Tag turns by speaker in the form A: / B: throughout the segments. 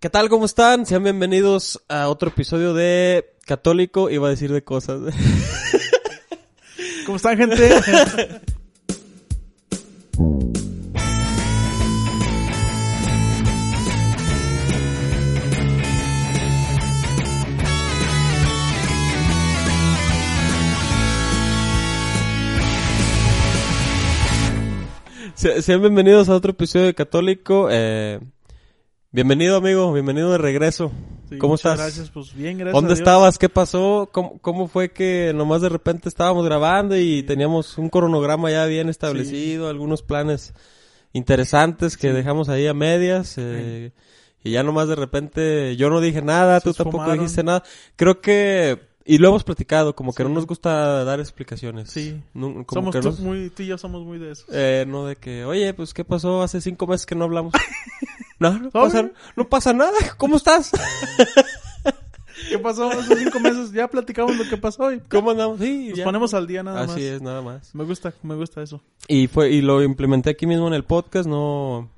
A: ¿Qué tal? ¿Cómo están? Sean bienvenidos a otro episodio de Católico. Iba a decir de cosas.
B: ¿Cómo están, gente?
A: Se- Sean bienvenidos a otro episodio de Católico. Eh, bienvenido, amigo. Bienvenido de regreso.
B: Sí,
A: ¿Cómo estás?
B: Gracias, pues bien, gracias.
A: ¿Dónde
B: a Dios.
A: estabas? ¿Qué pasó? ¿Cómo, ¿Cómo fue que nomás de repente estábamos grabando y teníamos un cronograma ya bien establecido, algunos planes interesantes que dejamos ahí a medias? eh, Y ya nomás de repente yo no dije nada,
B: Se
A: tú tampoco dijiste nada. Creo que... Y lo hemos platicado, como que
B: Sí.
A: no nos gusta dar explicaciones.
B: Sí.
A: No- como
B: Somos
A: que
B: tú,
A: no-
B: muy, tú y yo somos muy de eso.
A: eh, no de que, oye, pues, ¿qué pasó? Hace cinco meses que no hablamos. no, no pasa, no pasa nada. ¿Cómo estás?
B: ¿Qué pasó esos cinco meses? Ya platicamos lo que pasó y
A: ¿Cómo andamos? Sí,
B: nos
A: ya.
B: ponemos al día nada más.
A: Así es, nada más.
B: Me gusta, me gusta eso.
A: Y fue, y lo implementé aquí mismo en el podcast, no,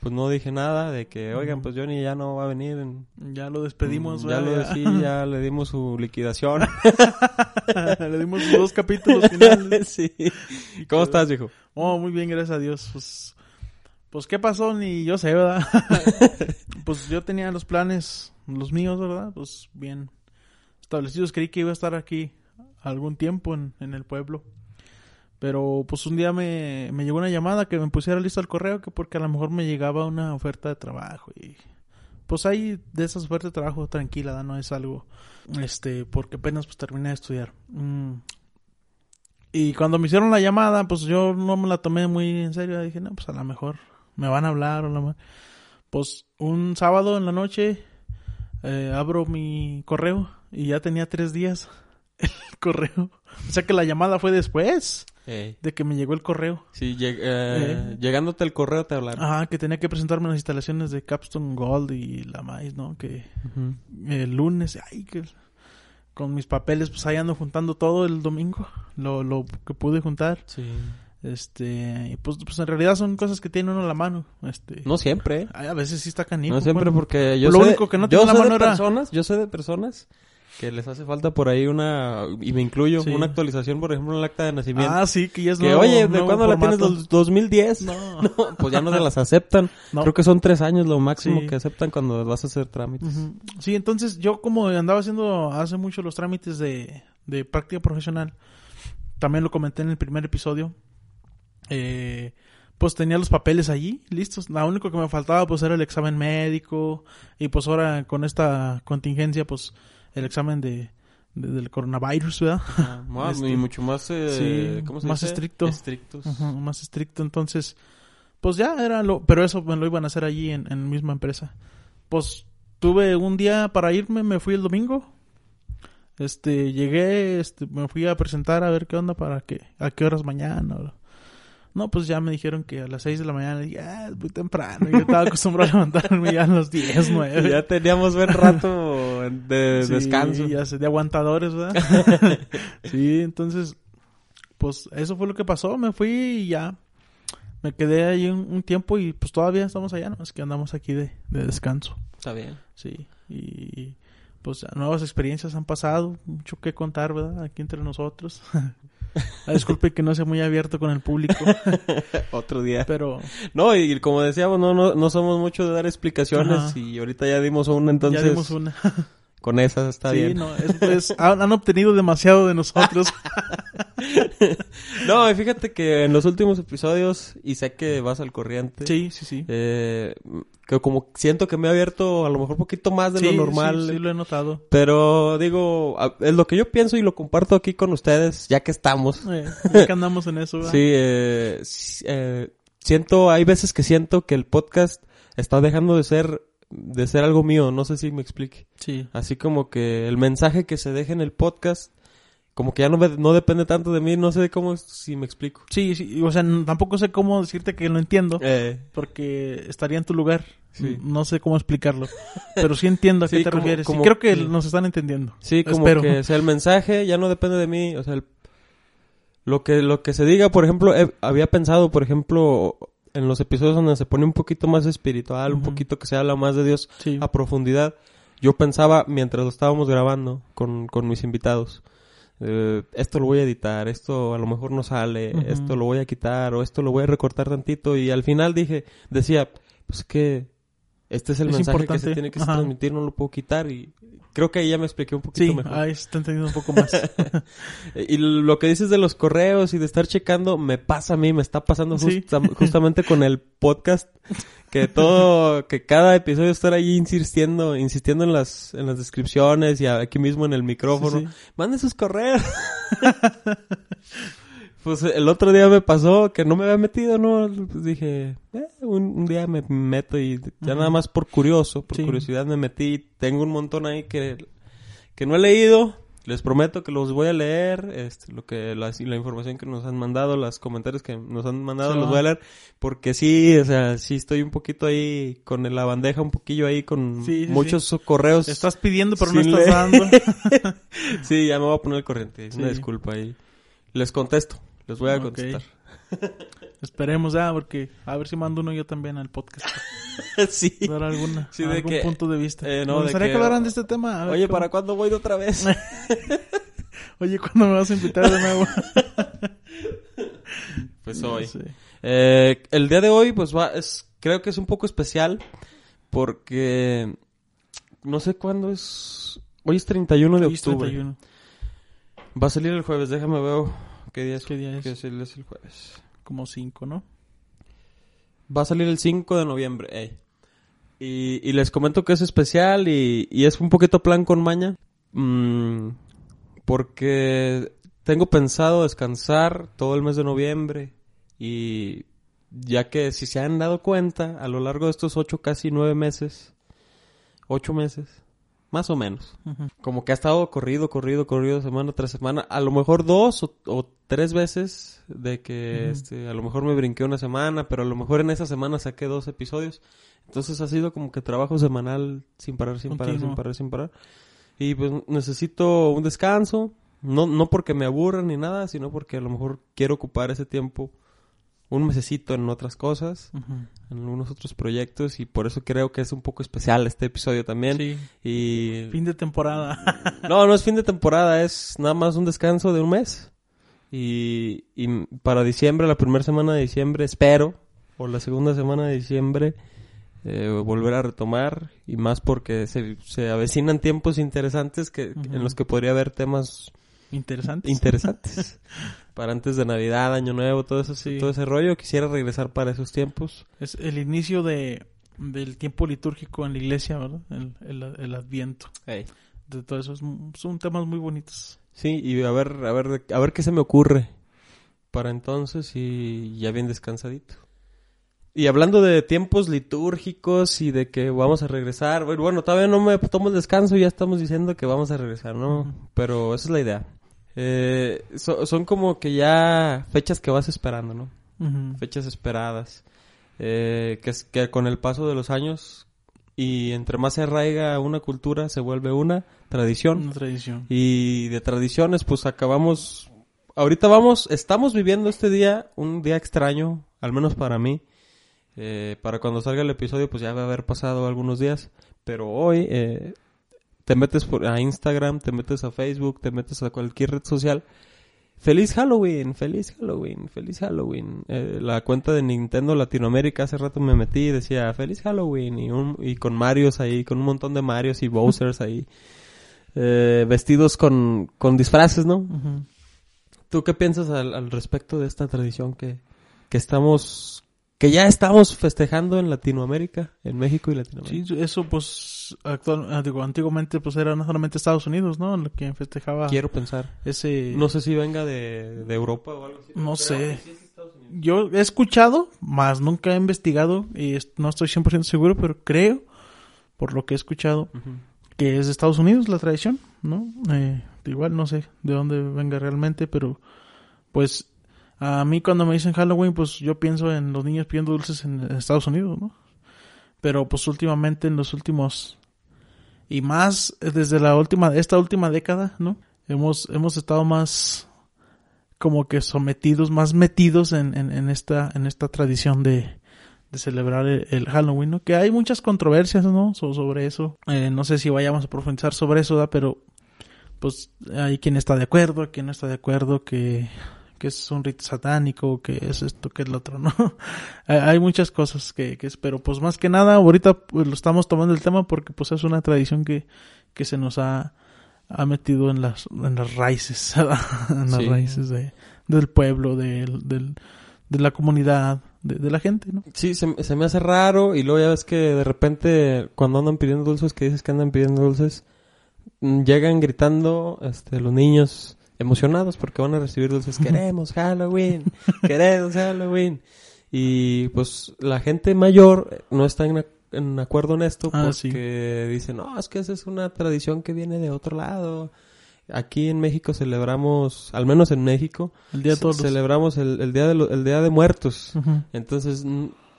A: pues no dije nada de que, oigan, pues Johnny ya no va a venir. en-
B: Ya lo despedimos,
A: Mm, ya lo sí, ya le dimos su liquidación.
B: Le dimos dos capítulos finales.
A: sí. ¿Cómo estás, hijo?
B: Oh, muy bien, gracias a Dios. Pues, pues ¿qué pasó? Ni yo sé, ¿verdad? pues yo tenía los planes, los míos, ¿verdad? Pues bien establecidos. Creí que iba a estar aquí algún tiempo en, en el pueblo. Pero pues un día me, me llegó una llamada que me pusiera listo al correo que porque a lo mejor me llegaba una oferta de trabajo y pues ahí de esas ofertas de trabajo tranquila, no es algo este porque apenas pues terminé de estudiar. Mm. Y cuando me hicieron la llamada, pues yo no me la tomé muy en serio. Dije, no, pues a lo mejor me van a hablar o la ma- Pues un sábado en la noche eh, abro mi correo y ya tenía tres días el correo. O sea que la llamada fue después de que me llegó el correo.
A: Sí, lleg- eh,
B: Eh.
A: llegándote el correo te hablaron.
B: Ajá, que tenía que presentarme en las instalaciones de Capstone Gold y la maíz, ¿no? Que el lunes, ay, que con mis papeles, pues ahí ando juntando todo el domingo, lo, lo que pude juntar.
A: Sí.
B: Este, y pues, pues en realidad son cosas que tiene uno a la mano. Este,
A: No siempre, ¿eh?
B: Ay, a veces sí está canijo.
A: No siempre
B: bueno.
A: porque yo
B: Lo
A: sé,
B: único que no tenía la mano
A: de
B: era-
A: personas, yo sé de personas que les hace falta por ahí una y me incluyo
B: Sí.
A: una actualización, por ejemplo, en el acta de nacimiento.
B: Ah, sí, que ya es
A: que
B: nuevo-
A: oye, ¿de cuándo la tienes? ¿Dos- 2010?
B: No.
A: No, pues ya no se las aceptan.
B: No.
A: Creo que son tres años lo máximo
B: Sí.
A: que aceptan cuando vas a hacer trámites.
B: Ujú. Sí, entonces yo como andaba haciendo hace mucho los trámites de, de práctica profesional, también lo comenté en el primer episodio, eh, pues tenía los papeles allí listos. Lo único que me faltaba pues era el examen médico y pues ahora con esta contingencia pues el examen de, de- del coronavirus, ¿verdad?
A: Ah, más,
B: Este,
A: y mucho más, eh,
B: sí,
A: ¿cómo se
B: más
A: dice?
B: estricto.
A: Estrictos.
B: Más estricto. Entonces, pues ya era lo, pero eso me lo iban a hacer allí en, en la misma empresa. Pues tuve un día para irme, me fui el domingo. Este, llegué, este, me fui a presentar a ver qué onda para que, a qué horas mañana. No, pues ya me dijeron que a las 6 de la mañana, dije, ah, es muy temprano. Yo estaba acostumbrado a levantarme ya a las 10, 9.
A: Ya teníamos buen rato de
B: Sí,
A: descanso.
B: Ya sé, de aguantadores, ¿verdad? sí, entonces, pues eso fue lo que pasó. Me fui y ya me quedé ahí un, un tiempo y pues todavía estamos allá, ¿no? Es que andamos aquí de, de descanso.
A: Está bien.
B: Sí, y pues nuevas experiencias han pasado, mucho que contar, ¿verdad? Aquí entre nosotros. Ah, Disculpe que no sea muy abierto con el público,
A: Otro día.
B: pero
A: No, y como decíamos, no, no, no somos mucho de dar explicaciones
B: Ajá.
A: y ahorita ya dimos una, entonces
B: ya dimos una.
A: con esa está
B: sí,
A: bien.
B: no, es, pues, han, han obtenido demasiado de nosotros.
A: No, y fíjate que en los últimos episodios, y sé que vas al corriente,
B: sí, sí, sí.
A: eh, que como siento que me he abierto a lo mejor un poquito más de
B: Sí,
A: lo
B: sí,
A: normal.
B: sí, lo he notado.
A: Pero digo, es lo que yo pienso y lo comparto aquí con ustedes, ya que estamos.
B: Eh, ya que andamos en eso, ¿verdad?
A: Sí, eh, eh, siento, hay veces que siento que el podcast está dejando de ser, de ser algo mío, no sé si me explique.
B: Sí.
A: Así como que el mensaje que se deja en el podcast, como que ya no, me- no depende tanto de mí, no sé cómo, si me explico.
B: Sí, sí, o sea, tampoco sé cómo decirte que lo entiendo,
A: Eh,
B: porque estaría en tu lugar.
A: Sí.
B: No sé cómo explicarlo, pero sí entiendo a qué
A: Sí,
B: te
A: como-
B: refieres.
A: como-
B: creo que nos están entendiendo.
A: sí, como
B: Espero.
A: que, o sea, el mensaje ya no depende de mí, o sea, el- lo que, lo que se diga, por ejemplo, eh, había pensado, por ejemplo, en los episodios donde se pone un poquito más espiritual, un poquito que se habla más de Dios a profundidad, yo pensaba mientras lo estábamos grabando con, con mis invitados, eh, esto lo voy a editar, esto a lo mejor no sale, esto lo voy a quitar o esto lo voy a recortar tantito. Y al final dije, decía, pues que este es el
B: Es
A: mensaje que se tiene que
B: Ajá.
A: transmitir, no lo puedo quitar y creo que ahí ya me expliqué un poquito
B: Sí,
A: mejor.
B: ahí se está entendiendo un poco más.
A: Y lo que dices de los correos y de estar checando, me pasa a mí, me está pasando
B: Sí.
A: justa- justamente con el podcast, que todo, que cada episodio estar ahí insistiendo, insistiendo en las, en las descripciones y aquí mismo en el micrófono.
B: Sí.
A: Manden sus correos. pues el otro día me pasó que no me había metido, ¿no? Pues dije, eh, un, un día me meto y ya nada más por curioso, por
B: Sí.
A: curiosidad me metí. Tengo un montón ahí que, que no he leído. Les prometo que los voy a leer, este, lo que la, la información que nos han mandado, los comentarios que nos han mandado
B: Sí,
A: los voy a leer, porque sí, o sea, sí estoy un poquito ahí con la bandeja, un poquillo ahí con
B: Sí, sí,
A: muchos correos.
B: Estás pidiendo, pero no estás
A: leer.
B: dando.
A: Sí, ya me voy a poner al corriente. Una disculpa ahí. Les contesto. Les voy a contestar.
B: Esperemos ya, porque a ver si mando uno yo también al podcast.
A: sí.
B: Dar alguna,
A: Sí, de
B: algún
A: que-
B: punto de vista.
A: eh, no,
B: Me
A: de
B: gustaría
A: que-
B: que hablaran de este tema. a ver
A: Oye,
B: cómo-
A: ¿para cuándo voy de otra vez?
B: Oye, ¿cuándo me vas a invitar de nuevo?
A: pues hoy. Eh, el día de hoy, pues va, es, creo que es un poco especial porque no sé cuándo es. Hoy es 31 de
B: Hoy es
A: octubre.
B: 31.
A: Va a salir el jueves, déjame ver qué día es.
B: ¿Qué día es?
A: qué es el, es el jueves.
B: Como 5, ¿no?
A: Va a salir el 5 de noviembre. ey. Y, y les comento que es especial y, y es un poquito plan con maña. Mm, porque tengo pensado descansar todo el mes de noviembre. Y ya que si se han dado cuenta, a lo largo de estos ocho, casi nueve meses, ocho meses, más o menos, como que ha estado corrido, corrido, corrido semana tras semana. A lo mejor dos o, o tres veces de que este, a lo mejor me brinqué una semana, pero a lo mejor en esa semana saqué dos episodios. Entonces ha sido como que trabajo semanal sin parar, sin parar, sin parar, sin parar. Y pues necesito un descanso. No, no porque me aburra ni nada, sino porque a lo mejor quiero ocupar ese tiempo un mesecito en otras cosas, en algunos otros proyectos y por eso creo que es un poco especial este episodio también.
B: Sí.
A: Y
B: Fin de temporada.
A: no, no es fin de temporada, es nada más un descanso de un mes. Y, y para diciembre, la primera semana de diciembre, espero, o la segunda semana de diciembre, eh, volver a retomar. Y más porque se, se avecinan tiempos interesantes que, en los que podría haber temas
B: Interesante.
A: interesantes. para antes de Navidad, Año Nuevo, todo, eso,
B: Sí.
A: todo ese rollo. Quisiera regresar para esos tiempos.
B: Es el inicio de del tiempo litúrgico en la iglesia, ¿verdad? El, el, el adviento. De todo eso es- son temas muy bonitos.
A: Sí, y a ver, a ver, a ver qué se me ocurre para entonces y ya bien descansadito. Y hablando de tiempos litúrgicos y de que vamos a regresar, bueno, todavía no me tomo el descanso, ya estamos diciendo que vamos a regresar, ¿no? Pero esa es la idea. Eh, so- son como que ya fechas que vas esperando, ¿no? Fechas esperadas. Eh, que, es, que con el paso de los años y entre más se arraiga una cultura, se vuelve una tradición.
B: Una tradición.
A: Y de tradiciones, pues acabamos. Ahorita vamos, estamos viviendo este día, un día extraño, al menos para mí. Eh, para cuando salga el episodio, pues ya va a haber pasado algunos días. Pero hoy eh, te metes por, a Instagram, te metes a Facebook, te metes a cualquier red social. Feliz Halloween, feliz Halloween, feliz Halloween. Eh, la cuenta de Nintendo Latinoamérica hace rato me metí y decía feliz Halloween y, un, y con Marios ahí, con un montón de Marios y Bowsers ahí. Eh, vestidos con, con disfraces, ¿no?
B: Ujú.
A: ¿Tú qué piensas al, al respecto de esta tradición que, que estamos, que ya estamos festejando en Latinoamérica, en México y Latinoamérica?
B: Sí, eso pues actual, digo, antiguamente pues era no solamente Estados Unidos, ¿no? Lo que festejaba
A: Quiero pensar.
B: ese
A: No sé si venga de, de Europa o algo así.
B: No sé.
A: sí es.
B: Yo he escuchado, más nunca he investigado y no estoy 100% seguro, pero creo, por lo que he escuchado, que es de Estados Unidos la tradición, ¿no? Eh, igual no sé de dónde venga realmente, pero pues a mí cuando me dicen Halloween, pues yo pienso en los niños pidiendo dulces en Estados Unidos, ¿no? Pero pues últimamente en los últimos y más eh, desde la última esta última década, ¿no? Hemos hemos estado más como que sometidos, más metidos en, en, en esta en esta tradición de de celebrar el, Halloween, ¿no? Que hay muchas controversias, ¿no? So- sobre eso. Eh, no sé si vayamos a profundizar sobre eso, ¿da? Pero, pues, hay quien está de acuerdo, quien no está de acuerdo, que, que es un rito satánico, que es esto, que es lo otro, ¿no? hay, hay muchas cosas que, que es, pero pues más que nada, ahorita pues, lo estamos tomando el tema porque pues es una tradición que, que se nos ha, ha metido en las, en las raíces, en las
A: Sí.
B: raíces de, del pueblo, del, del, de la comunidad, de, de la gente, ¿no?
A: Sí, se, se me hace raro y luego ya ves que de repente cuando andan pidiendo dulces, que dices que andan pidiendo dulces, mm, llegan gritando este, los niños emocionados porque van a recibir dulces. Queremos Halloween, queremos Halloween. Y pues la gente mayor no está en, en acuerdo en esto
B: Ah,
A: porque dice, no, es que esa es una tradición que viene de otro lado. Aquí en México celebramos, al menos en México,
B: El día todos
A: celebramos el, el día de lo- el día de muertos. Entonces,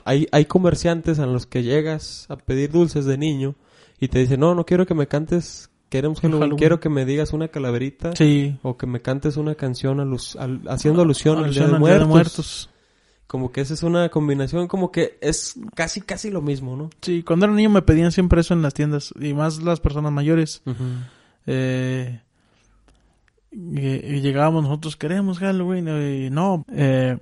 A: hay, hay comerciantes a los que llegas a pedir dulces de niño y te dicen, no, no quiero que me cantes, queremos Halloween, quiero que me digas una calaverita
B: Sí.
A: o que me cantes una canción alus- al- haciendo alusión, al Día de
B: al Día de
A: Muertos. Como que esa es una combinación, como que es casi, casi lo mismo, ¿no?
B: Sí, cuando era niño me pedían siempre eso en las tiendas, y más las personas mayores. Eh, y, y llegábamos nosotros, queremos Halloween, y no, eh,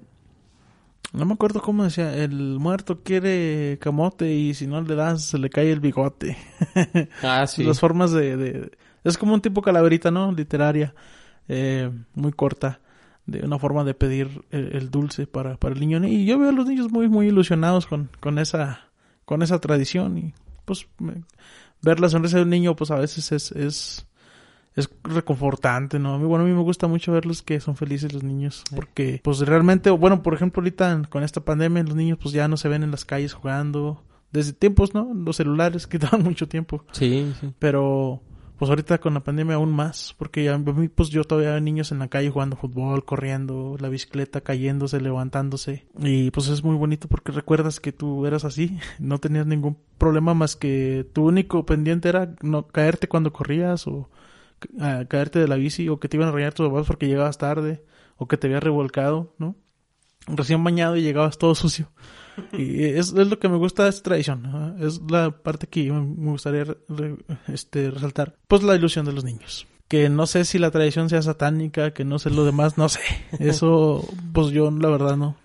B: no me acuerdo cómo decía, el muerto quiere camote y si no le das se le cae el bigote.
A: Ah, sí.
B: Las formas de, de- Es como un tipo calaverita, ¿no? Literaria, eh, muy corta, de una forma de pedir el, el dulce para, para el niño. Y yo veo a los niños muy, muy ilusionados con, con esa con esa tradición y pues me- ver la sonrisa de un niño pues a veces es, es, es reconfortante, ¿no? Bueno, a mí me gusta mucho verlos que son felices los niños porque pues realmente, bueno, por ejemplo ahorita con esta pandemia los niños pues ya no se ven en las calles jugando desde tiempos, ¿no? Los celulares quitaban mucho tiempo.
A: Sí, sí.
B: Pero, pues ahorita con la pandemia aún más, porque a mí, pues yo todavía veo niños en la calle jugando fútbol, corriendo, la bicicleta cayéndose, levantándose. Y pues es muy bonito porque recuerdas que tú eras así, no tenías ningún problema más que tu único pendiente era no caerte cuando corrías o ah, caerte de la bici o que te iban a regañar tus papás porque llegabas tarde o que te habías revolcado, ¿no? Recién bañado y llegabas todo sucio. Y es, es lo que me gusta de esta tradición. ¿no? Es la parte que me gustaría re- este, resaltar. Pues la ilusión de los niños. Que no sé si la tradición sea satánica, que no sé lo demás, no sé. Eso, pues yo la verdad no.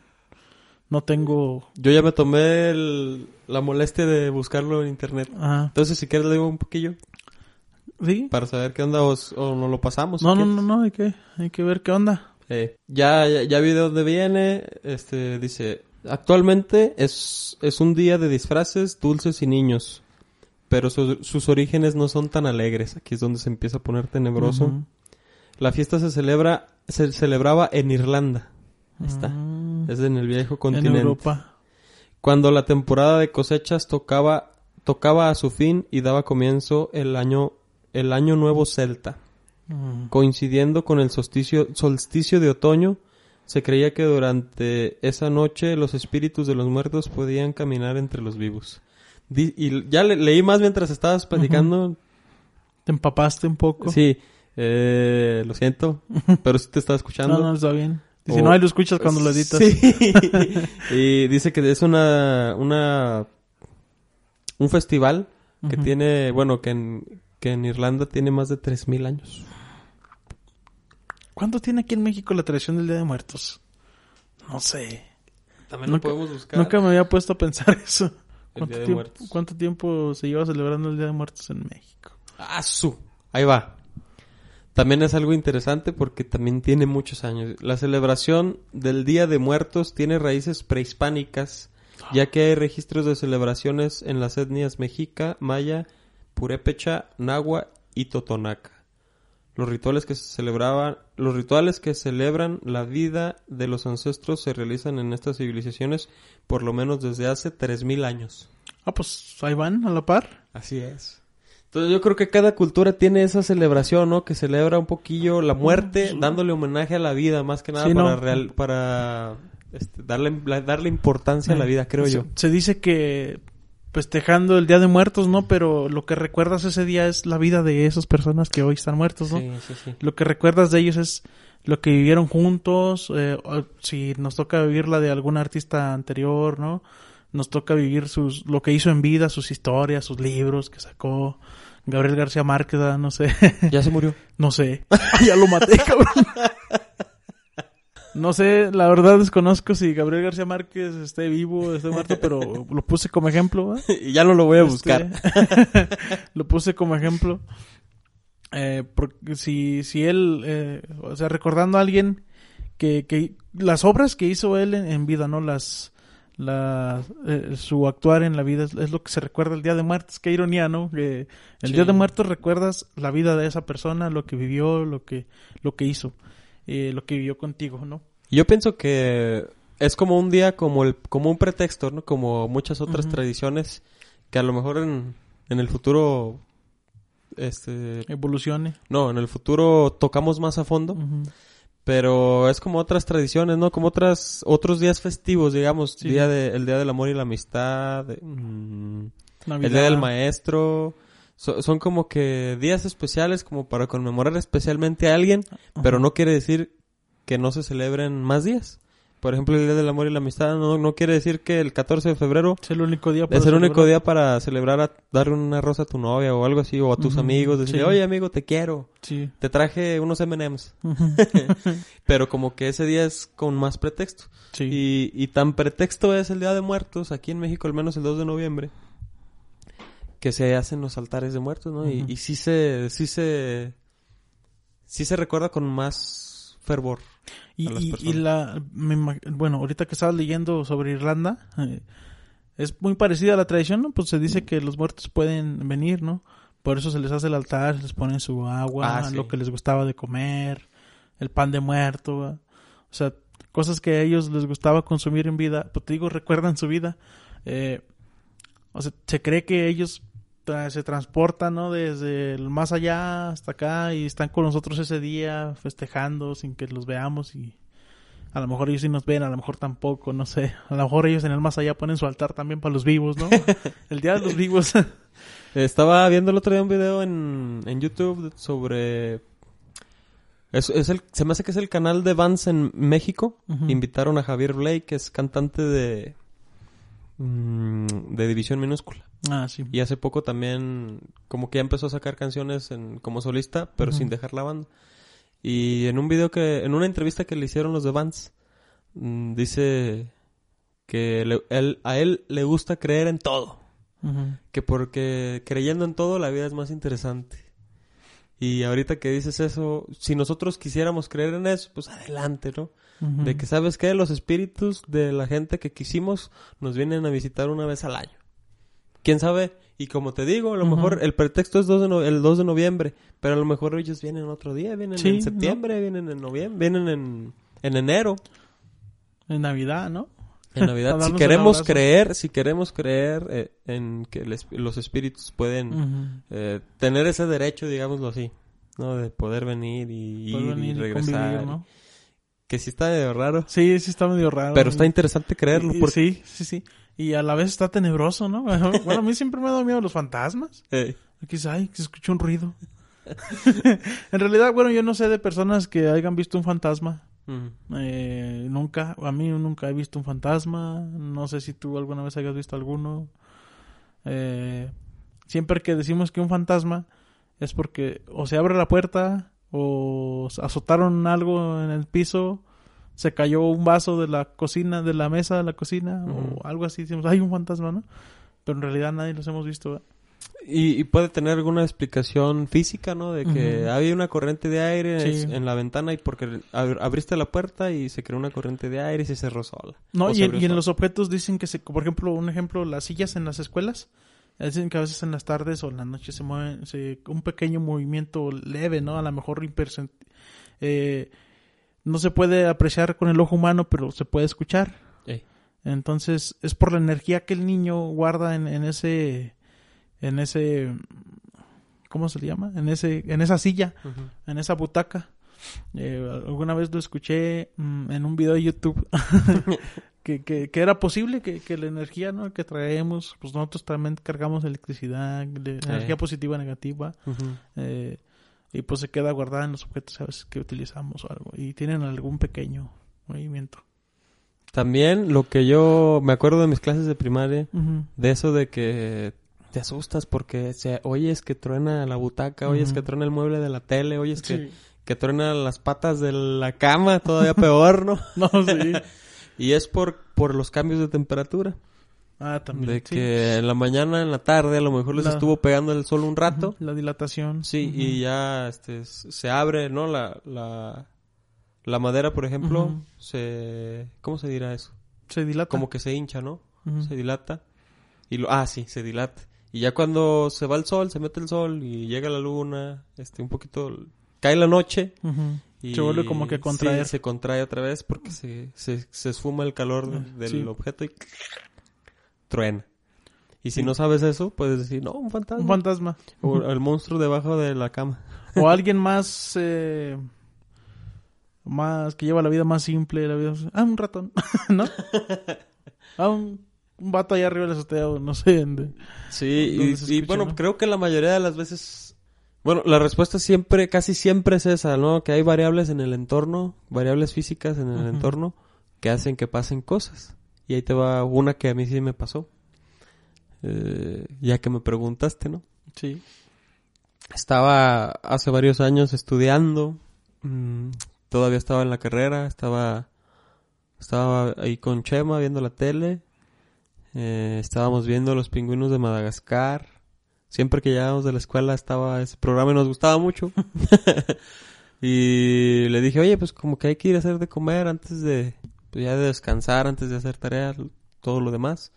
B: No tengo...
A: Yo ya me tomé el- la molestia de buscarlo en internet.
B: Ajá.
A: Entonces, si quieres, le digo un poquillo
B: ¿Sí?
A: para saber qué onda o, o no lo pasamos.
B: No, no, no, no, hay que, hay que ver qué onda.
A: Eh, ya, ya, ya vi de dónde viene. Este dice: Actualmente es, es un día de disfraces, dulces y niños. Pero su- sus orígenes no son tan alegres. Aquí es donde se empieza a poner tenebroso. La fiesta se celebra, se celebraba en Irlanda. Ahí está.
B: Mm.
A: Es en el viejo
B: En
A: continente.
B: Europa.
A: Cuando la temporada de cosechas tocaba, tocaba a su fin y daba comienzo el año, el año nuevo celta.
B: Mm.
A: Coincidiendo con el solsticio, solsticio de otoño, se creía que durante esa noche los espíritus de los muertos podían caminar entre los vivos. Di- y ya le- leí más mientras estabas platicando.
B: Te empapaste un poco.
A: Sí, eh, lo siento, pero sí te estaba escuchando.
B: No, no, está bien. Y si
A: O-
B: no, ahí lo escuchas cuando lo editas.
A: Sí. y dice que es una, una, un festival que tiene, bueno, que en, que en Irlanda tiene más de 3000 años.
B: ¿Cuánto tiene aquí en México la tradición del Día de Muertos? No sé.
A: También
B: Nunca-
A: lo podemos buscar.
B: Nunca me había puesto a pensar eso.
A: El
B: ¿Cuánto,
A: Día de
B: tiempo,
A: Muertos.
B: cuánto tiempo se lleva celebrando el Día de Muertos en México?
A: Ah, su. Ahí va. También es algo interesante porque también tiene muchos años. La celebración del Día de Muertos tiene raíces prehispánicas, ya que hay registros de celebraciones en las etnias mexica, maya, purépecha, nahua y totonaca. Los rituales que se celebraban, los rituales que celebran la vida de los ancestros se realizan en estas civilizaciones por lo menos desde hace 3000 años.
B: Ah, pues ahí van, a la par.
A: Así es. Entonces yo creo que cada cultura tiene esa celebración, ¿no? Que celebra un poquillo la muerte, dándole homenaje a la vida, más que nada
B: Sí,
A: para
B: no.
A: real, para este, darle darle importancia a la
B: Eh,
A: vida, creo
B: se,
A: yo.
B: Se dice que festejando el Día de Muertos, ¿no? Pero lo que recuerdas ese día es la vida de esas personas que hoy están muertos, ¿no?
A: Sí, sí, sí.
B: Lo que recuerdas de ellos es lo que vivieron juntos, eh, si nos toca vivir la de algún artista anterior, ¿no? nos toca vivir sus, lo que hizo en vida, sus historias, sus libros que sacó. Gabriel García Márquez, no sé.
A: Ya se murió.
B: No sé. ya lo maté, cabrón. No sé, la verdad desconozco si Gabriel García Márquez esté vivo, esté muerto, pero lo puse como ejemplo.
A: y ya no lo voy a
B: Este,
A: buscar.
B: lo puse como ejemplo. Eh, porque si, si él, eh, o sea, recordando a alguien que, que las obras que hizo él en, en vida, ¿no? Las, la, eh, su actuar en la vida es, es lo que se recuerda el Día de Muertos. Qué ironía, ¿no? Que el
A: Sí.
B: Día de Muertos recuerdas la vida de esa persona, lo que vivió, lo que, lo que hizo, eh, lo que vivió contigo, ¿no?
A: Yo pienso que es como un día como el como un pretexto, ¿no? Como muchas otras tradiciones que a lo mejor en, en el futuro este
B: Evolucione.
A: no, en el futuro tocamos más a fondo, pero es como otras tradiciones, ¿no? Como otras otros días festivos, digamos,
B: Sí.
A: día de el día del amor y la amistad, de- mm, el día del maestro, So- son como que días especiales como para conmemorar especialmente a alguien, pero no quiere decir que no se celebren más días. Por ejemplo, el Día del Amor y la Amistad no, no quiere decir que el 14 de febrero
B: Es el único día para
A: es el único
B: celebrar.
A: día para celebrar, a, darle una rosa a tu novia o algo así, o a tus amigos, decirle,
B: sí.
A: oye amigo, te quiero,
B: Sí.
A: te traje unos M&M's. Pero como que ese día es con más pretexto.
B: sí.
A: Y, y tan pretexto es el Día de Muertos, aquí en México al menos el 2 de noviembre, que se hacen los altares de muertos, ¿no? Y, sí se, sí se, sí se recuerda con más fervor.
B: Y,
A: a las
B: y- y
A: personas.
B: la, me bueno, ahorita que estabas leyendo sobre Irlanda, eh, es muy parecida a la tradición, ¿no? Pues se dice que los muertos pueden venir, ¿no? Por eso se les hace el altar, se les ponen su agua,
A: Ah, sí.
B: lo que les gustaba de comer, el pan de muerto, ¿va? o sea, cosas que a ellos les gustaba consumir en vida, pues te digo, recuerdan su vida. Eh, o sea, se cree que ellos tra- se transportan, ¿no? Desde el más allá hasta acá y están con nosotros ese día festejando sin que los veamos y a lo mejor ellos sí nos ven, a lo mejor tampoco, no sé. A lo mejor ellos en el más allá ponen su altar también para los vivos, ¿no? el día de los vivos.
A: Estaba viendo el otro día un video en, en YouTube sobre... Es, es el, se me hace que es el canal de Vance en México. Invitaron a Javier Blake, que es cantante de... mm, de División Minúscula.
B: ah, sí.
A: Y hace poco también como que ya empezó a sacar canciones en, como solista, pero sin dejar la banda. Y en un video que, en una entrevista que le hicieron los de Vance, mm, dice que le- él, a él le gusta creer en todo. Que porque creyendo en todo la vida es más interesante. Y ahorita que dices eso, si nosotros quisiéramos creer en eso, pues adelante, ¿no? De que sabes que los espíritus de la gente que quisimos nos vienen a visitar una vez al año. ¿Quién sabe? Y como te digo, a lo mejor el pretexto es 2 de no- el 2 de noviembre, pero a lo mejor ellos vienen otro día, vienen
B: Sí,
A: en
B: ¿no?
A: septiembre, vienen en noviembre, vienen en, en enero,
B: En Navidad, ¿no?
A: en Navidad. Si queremos creer, si queremos creer eh, en que los espíritus pueden eh, tener ese derecho, digámoslo así, ¿no? De poder venir y, ir
B: venir
A: y
B: y
A: regresar.
B: convivir, ¿no?
A: Que sí está medio raro,
B: Sí, sí está medio raro.
A: pero está interesante creerlo. Porque,
B: Sí, sí, sí. Y a la vez está tenebroso, ¿no? Bueno, a mí siempre me ha dado miedo los fantasmas.
A: eh,
B: Aquí ay, se escucha un ruido. en realidad, bueno, yo no sé de personas que hayan visto un fantasma. Eh, nunca, a mí nunca he visto un fantasma. No sé si tú alguna vez hayas visto alguno. Eh, siempre que decimos que un fantasma es porque o se abre la puerta o azotaron algo en el piso, se cayó un vaso de la cocina, de la mesa de la cocina o algo así. Decimos, hay un fantasma, ¿no? Pero en realidad nadie los hemos visto.
A: Y, y puede tener alguna explicación física, ¿no? De que había una corriente de aire
B: Sí.
A: en la ventana y porque ab- abriste la puerta y se creó una corriente de aire y se cerró sola.
B: No, y y en los objetos dicen que, se, por ejemplo, un ejemplo, las sillas en las escuelas, dicen que a veces en las tardes o en las noches se mueven, se, un pequeño movimiento leve, ¿no? A lo mejor eh, no se puede apreciar con el ojo humano, pero se puede escuchar. Entonces, es por la energía que el niño guarda en, en ese, en ese, ¿cómo se le llama? En ese, en esa silla en esa butaca. Eh, alguna vez lo escuché mm, en un video de YouTube que, que, que era posible que, que la energía ¿no? que traemos, pues nosotros también cargamos electricidad, energía positiva, negativa, eh, y pues se queda guardada en los objetos a veces que utilizamos o algo, y tienen algún pequeño movimiento.
A: También lo que yo me acuerdo de mis clases de primaria, de eso de que te asustas porque se, oyes que truena la butaca, oyes que truena el mueble de la tele, oyes que, que truena las patas de la cama, todavía peor, ¿no?
B: No, sí.
A: Y es por, por los cambios de temperatura.
B: Ah, también.
A: De
B: sí.
A: que en la mañana, en la tarde, a lo mejor les
B: La-
A: estuvo pegando el sol un rato.
B: La dilatación.
A: Sí, y ya este, se abre, ¿no? La, la, la madera, por ejemplo, se... ¿Cómo se dirá eso?
B: Se dilata.
A: Como que se hincha, ¿no? Se dilata. Y lo, ah, sí, se dilata. Y ya cuando se va el sol, se mete el sol y llega la luna, este, un poquito... Cae la noche. Y...
B: Se vuelve como que.
A: Sí, se contrae otra vez porque se, se, se esfuma el calor de-
B: Ah,
A: del
B: sí.
A: objeto y truena. Y si
B: Sí.
A: no sabes eso, puedes decir, no, un fantasma.
B: Un fantasma.
A: o el monstruo debajo de la cama.
B: O alguien más, eh, más, que lleva la vida más simple, la vida, ah, un ratón, ¿no? Ah, un, un vato allá arriba azotea, o no sé, de-
A: Sí, y, bueno,
B: ¿no?
A: creo que la mayoría de las veces... Bueno, la respuesta siempre, casi siempre es esa, ¿no? Que hay variables en el entorno, variables físicas en el entorno que hacen que pasen cosas. Y ahí te va una que a mí sí me pasó. Eh, ya que me preguntaste, ¿no?
B: sí.
A: Estaba hace varios años estudiando, mm, todavía estaba en la carrera, estaba, estaba ahí con Chema viendo la tele, eh, estábamos viendo los pingüinos de Madagascar, siempre que llegábamos de la escuela estaba ese programa y nos gustaba mucho. y le dije, oye, pues como que hay que ir a hacer de comer antes de, pues ya de descansar, antes de hacer tareas, todo lo demás.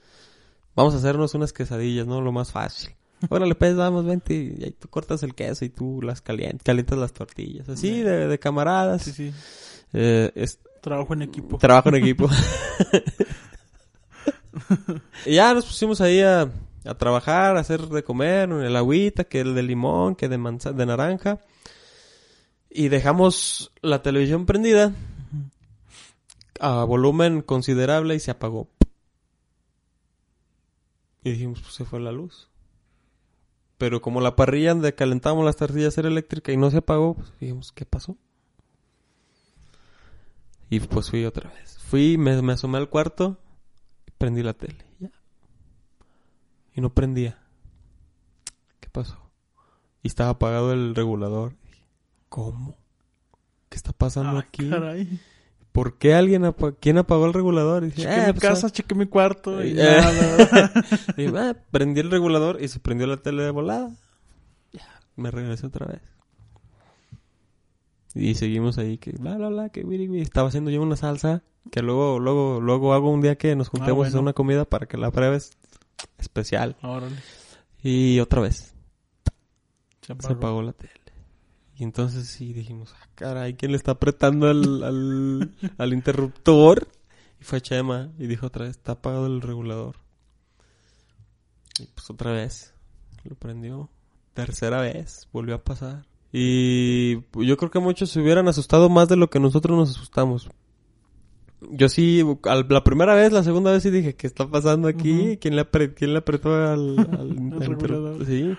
A: Vamos a hacernos unas quesadillas, ¿no? Lo más fácil. Órale, pues, vamos, vente. Y ahí tú cortas el queso y tú las calientas, calientas las tortillas. Así, de, de camaradas.
B: Sí, sí.
A: Eh, es
B: Trabajo en equipo.
A: trabajo en equipo. y ya nos pusimos ahí a, a trabajar, a hacer de comer, el agüita, que el de limón, que de manza de naranja. Y dejamos la televisión prendida a volumen considerable y se apagó. Y dijimos, pues se fue la luz. Pero como la parrilla donde calentamos las tortillas era eléctrica y no se apagó, pues dijimos, ¿qué pasó? Y pues fui otra vez. Fui, me, me asomé al cuarto, prendí la tele. Ya. Y no prendía. ¿Qué pasó? Y estaba apagado el regulador. ¿Cómo? ¿Qué está pasando
B: Ah,
A: aquí?
B: caray.
A: ¿Por qué alguien apa- quién apagó el regulador? Y dije,
B: Chequé
A: "Ah,
B: mi
A: pues,
B: casa, chequé mi cuarto y
A: Eh.
B: nada.
A: Y ah, prendí el regulador y se prendió la tele de volada. Ya, me regresé otra vez. Y seguimos ahí que bla bla bla que wiri. estaba haciendo yo una salsa que luego luego luego hago un día que nos juntemos a
B: bueno.
A: hacer una comida para que la pruebes especial.
B: Órale.
A: Y otra vez
B: Se
A: se
B: apagó.
A: la tele. Y entonces sí dijimos, ah, caray, ¿quién le está apretando al, al, al interruptor? Y fue Chema y dijo otra vez, está apagado el regulador. Y pues otra vez lo prendió. Tercera vez, volvió a pasar. Y yo creo que muchos se hubieran asustado más de lo que nosotros nos asustamos. Yo sí, al- la primera vez, la segunda vez sí dije, ¿qué está pasando aquí? ¿Quién, le ¿Quién le apretó al? Sí.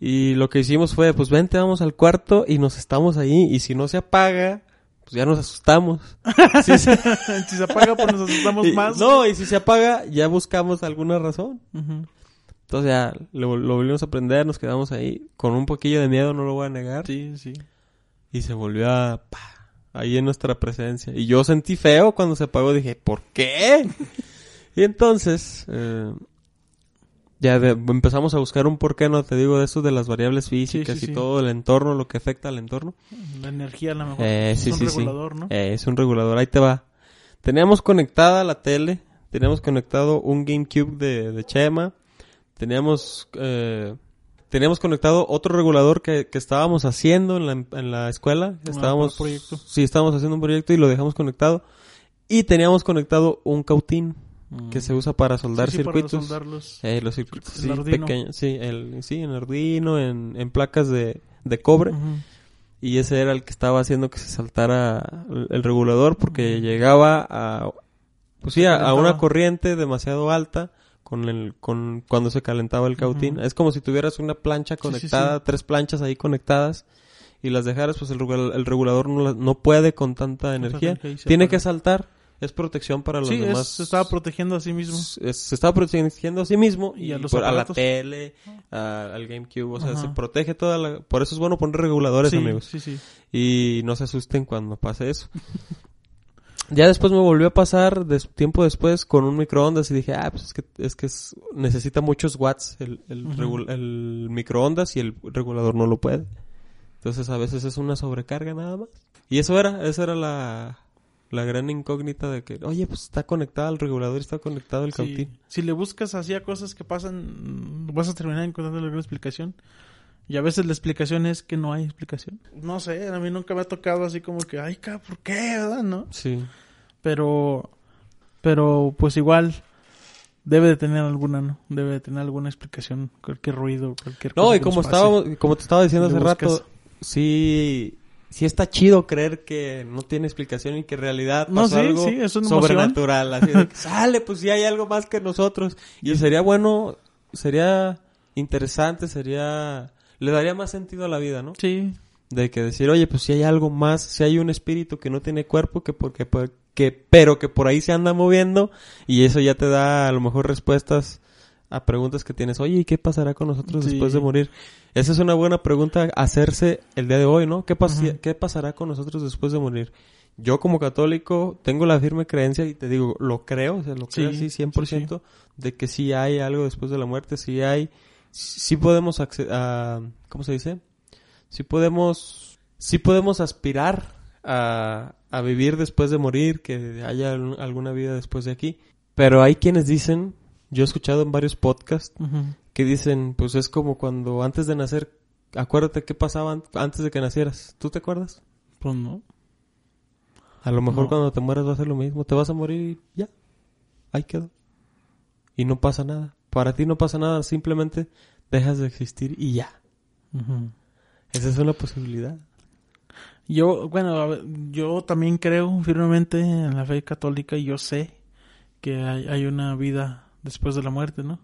A: Y lo que hicimos fue, pues vente, vamos al cuarto y nos estamos ahí. Y si no se apaga, pues ya nos asustamos.
B: Si se apaga, pues nos asustamos
A: Y-
B: más.
A: No, y si se apaga, ya buscamos alguna razón. Entonces ya lo, lo volvimos a aprender, nos quedamos ahí con un poquillo de miedo, no lo voy a negar.
B: Sí, sí.
A: Y se volvió a... pa, ahí en nuestra presencia. Y yo sentí feo cuando se apagó, dije, ¿por qué? y entonces... eh, ya de- empezamos a buscar un porqué, no te digo de eso de las variables físicas
B: sí,
A: y
B: sí.
A: todo el entorno, lo que afecta al entorno.
B: La energía a lo mejor.
A: Eh,
B: es un regulador, ¿no?
A: Eh, es un regulador, ahí te va. Teníamos conectada la tele, teníamos conectado un GameCube de, de Chema, teníamos, eh, teníamos conectado otro regulador que, que estábamos haciendo en la, en la escuela. Estábamos,
B: por proyecto.
A: Sí, estábamos haciendo un proyecto y lo dejamos conectado. Y teníamos conectado un cautín que se usa para soldar
B: Sí, sí, para
A: circuitos.
B: soldarlos.
A: Eh, los circuitos
B: El
A: sí,
B: Arduino.
A: pequeños, sí, el, sí, en Arduino, en, en placas de, de cobre. Y ese era el que estaba haciendo que se saltara el, el regulador porque llegaba a, pues sí, a, una corriente demasiado alta con el, con, cuando se calentaba el cautín. Es como si tuvieras una plancha
B: Sí, sí,
A: conectada,
B: sí.
A: tres planchas ahí conectadas y las dejaras, pues el, regula- el regulador no, no puede con tanta energía. Tiene que saltar, es protección para los
B: es-
A: demás.
B: se estaba protegiendo a sí mismo.
A: es- se estaba protegiendo a sí mismo
B: Y
A: y,
B: a los
A: por- a la tele, a- al GameCube, o sea, se protege toda la... Por eso es bueno poner reguladores,
B: sí,
A: amigos.
B: sí, sí.
A: Y no se asusten cuando pase eso. ya después me volvió a pasar, tiempo después, con un microondas y dije, ah, pues es que, es que es- necesita muchos watts el, microondas y el regulador no lo puede. Entonces a veces es una sobrecarga nada más. Y eso era, esa era la, la gran incógnita de que, oye, pues está conectado el regulador y está conectado el
B: Sí.
A: cautín.
B: Si le buscas así a cosas que pasan, vas a terminar encontrando alguna explicación. Y a veces la explicación es que no hay explicación. No sé, a mí nunca me ha tocado así como que, ay, ca, ¿por qué? ¿Verdad? ¿No?
A: Sí.
B: Pero, pero pues igual debe de tener alguna, ¿no? Debe de tener alguna explicación, cualquier ruido, cualquier
A: No,
B: cosa
A: y
B: que
A: como estábamos, como te estaba diciendo hace rato, sí, sí está chido creer que no tiene explicación y que en realidad
B: No, sí,
A: algo
B: sí, es
A: sobrenatural. Así de que, sale, pues sí hay algo más que nosotros. Y sería bueno, sería interesante, sería, le daría más sentido a la vida, ¿no?
B: Sí,
A: De que decir, oye, pues si hay algo más, si hay un espíritu que no tiene cuerpo, que porque, por- que, pero que por ahí se anda moviendo, y eso ya te da a lo mejor respuestas a preguntas que tienes. Oye, ¿y qué pasará con nosotros
B: Sí.
A: después de morir? Esa es una buena pregunta hacerse el día de hoy, ¿no? ¿Qué, pas-. ¿Qué pasará con nosotros después de morir? Yo como católico tengo la firme creencia y te digo, lo creo, o sea, lo creo
B: Sí,
A: así
B: sí,
A: 100% de que sí hay algo después de la muerte, sí hay, sí podemos a, ¿cómo se dice? sí podemos, sí podemos aspirar a, a vivir después de morir, que haya alguna vida después de aquí. Pero hay quienes dicen, yo he escuchado en varios podcasts, que dicen, pues es como cuando antes de nacer, acuérdate qué pasaba an- antes de que nacieras. ¿Tú te acuerdas?
B: pues no.
A: A lo mejor
B: No.
A: cuando te mueras va a ser lo mismo, te vas a morir y ya, ahí quedó. Y no pasa nada. Para ti no pasa nada, simplemente dejas de existir y ya. Esa es una posibilidad.
B: Yo, bueno, yo también creo firmemente en la fe católica y yo sé que hay, hay una vida después de la muerte, ¿no?